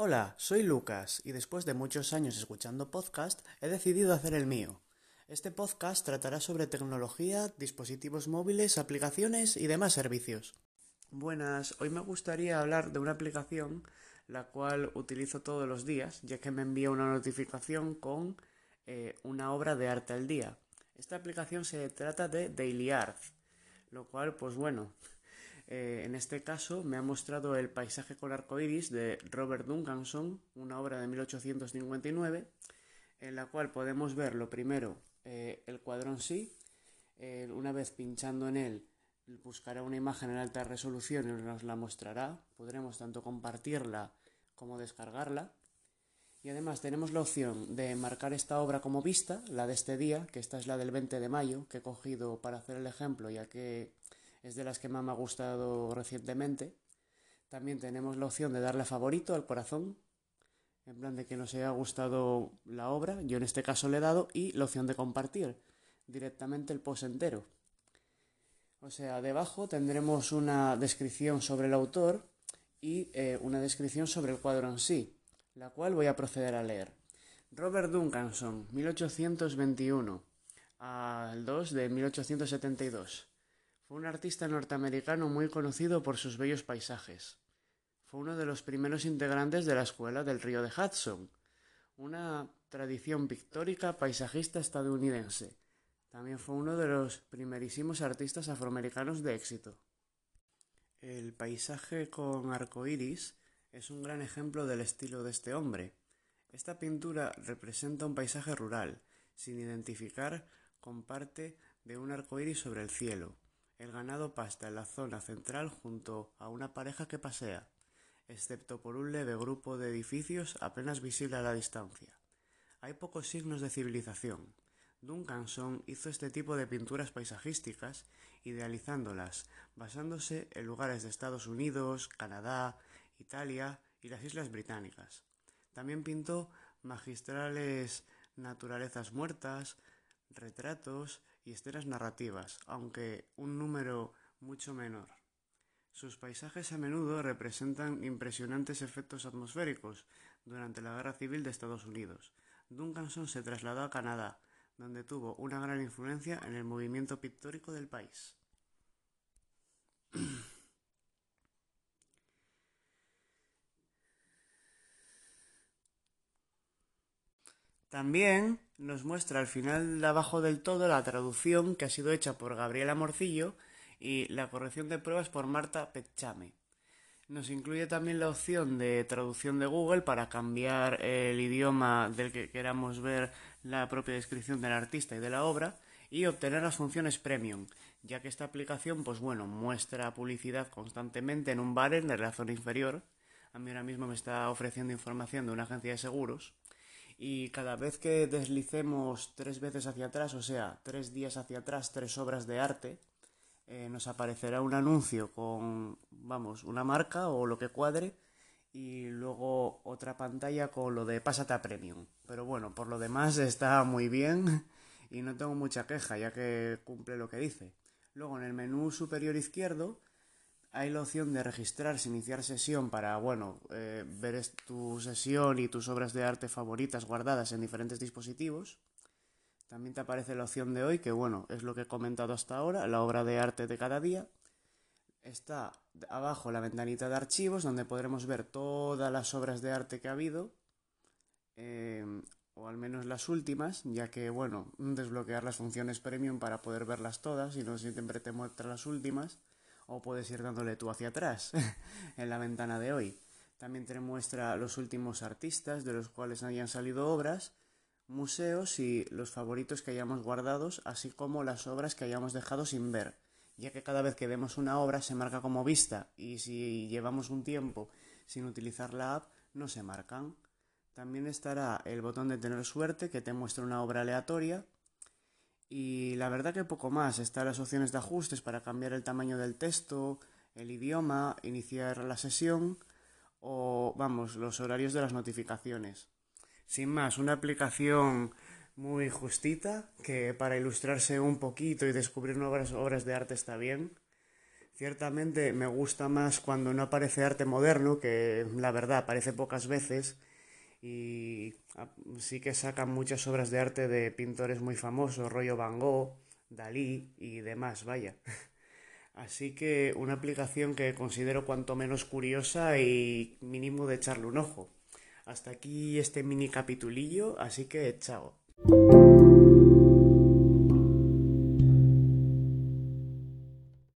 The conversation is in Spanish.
Hola, soy Lucas y después de muchos años escuchando podcast he decidido hacer el mío. Este podcast tratará sobre tecnología, dispositivos móviles, aplicaciones y demás servicios. Buenas, hoy me gustaría hablar de una aplicación la cual utilizo todos los días, ya que me envía una notificación con eh, una obra de arte al día. Esta aplicación se trata de Daily Art, lo cual, pues bueno, eh, en este caso me ha mostrado el paisaje con arcoiris de Robert Duncanson, una obra de 1859, en la cual podemos ver lo primero eh, el cuadro en sí, eh, una vez pinchando en él buscará una imagen en alta resolución y nos la mostrará, podremos tanto compartirla como descargarla. Y además tenemos la opción de marcar esta obra como vista, la de este día, que esta es la del 20 de mayo, que he cogido para hacer el ejemplo, ya que es de las que más me ha gustado recientemente. También tenemos la opción de darle a favorito al corazón, en plan de que nos haya gustado la obra, yo en este caso le he dado, y la opción de compartir directamente el post entero. O sea, debajo tendremos una descripción sobre el autor y eh, una descripción sobre el cuadro en sí, la cual voy a proceder a leer. Robert Duncanson, 1821 al 2 de 1872. Fue un artista norteamericano muy conocido por sus bellos paisajes. Fue uno de los primeros integrantes de la Escuela del Río de Hudson, una tradición pictórica paisajista estadounidense. También fue uno de los primerísimos artistas afroamericanos de éxito. El paisaje con arco iris es un gran ejemplo del estilo de este hombre. Esta pintura representa un paisaje rural, sin identificar con parte de un arco iris sobre el cielo. El ganado pasta en la zona central junto a una pareja que pasea, excepto por un leve grupo de edificios apenas visible a la distancia. Hay pocos signos de civilización. Duncanson hizo este tipo de pinturas paisajísticas, idealizándolas, basándose en lugares de Estados Unidos, Canadá, Italia y las Islas Británicas. También pintó magistrales naturalezas muertas, retratos y escenas narrativas, aunque un número mucho menor. Sus paisajes a menudo representan impresionantes efectos atmosféricos durante la Guerra Civil de Estados Unidos. Duncanson se trasladó a Canadá, donde tuvo una gran influencia en el movimiento pictórico del país. También nos muestra al final de abajo del todo la traducción que ha sido hecha por Gabriela Morcillo y la corrección de pruebas por Marta Pechame. Nos incluye también la opción de traducción de Google para cambiar el idioma del que queramos ver la propia descripción del artista y de la obra y obtener las funciones premium, ya que esta aplicación, pues bueno, muestra publicidad constantemente en un banner de la zona inferior. A mí ahora mismo me está ofreciendo información de una agencia de seguros y cada vez que deslicemos tres veces hacia atrás, o sea, tres días hacia atrás, tres obras de arte, eh, nos aparecerá un anuncio con, vamos, una marca o lo que cuadre y luego otra pantalla con lo de pásate a premium. Pero bueno, por lo demás está muy bien y no tengo mucha queja ya que cumple lo que dice. Luego en el menú superior izquierdo hay la opción de registrarse, iniciar sesión para, bueno, eh, ver tu sesión y tus obras de arte favoritas guardadas en diferentes dispositivos. También te aparece la opción de hoy, que bueno, es lo que he comentado hasta ahora, la obra de arte de cada día. Está abajo la ventanita de archivos, donde podremos ver todas las obras de arte que ha habido, em, o al menos las últimas, ya que, bueno, desbloquear las funciones premium para poder verlas todas y no siempre te muestra las últimas o puedes ir dándole tú hacia atrás en la ventana de hoy. También te muestra los últimos artistas de los cuales hayan salido obras, museos y los favoritos que hayamos guardados, así como las obras que hayamos dejado sin ver, ya que cada vez que vemos una obra se marca como vista y si llevamos un tiempo sin utilizar la app no se marcan. También estará el botón de tener suerte que te muestra una obra aleatoria y la verdad que poco más. Están las opciones de ajustes para cambiar el tamaño del texto, el idioma, iniciar la sesión o, vamos, los horarios de las notificaciones. Sin más, una aplicación muy justita que para ilustrarse un poquito y descubrir nuevas obras de arte está bien. Ciertamente me gusta más cuando no aparece arte moderno, que la verdad aparece pocas veces, y ah, sí que sacan muchas obras de arte de pintores muy famosos, rollo Van Gogh, Dalí y demás, vaya. Así que una aplicación que considero cuanto menos curiosa y mínimo de echarle un ojo. Hasta aquí este mini capitulillo, así que chao.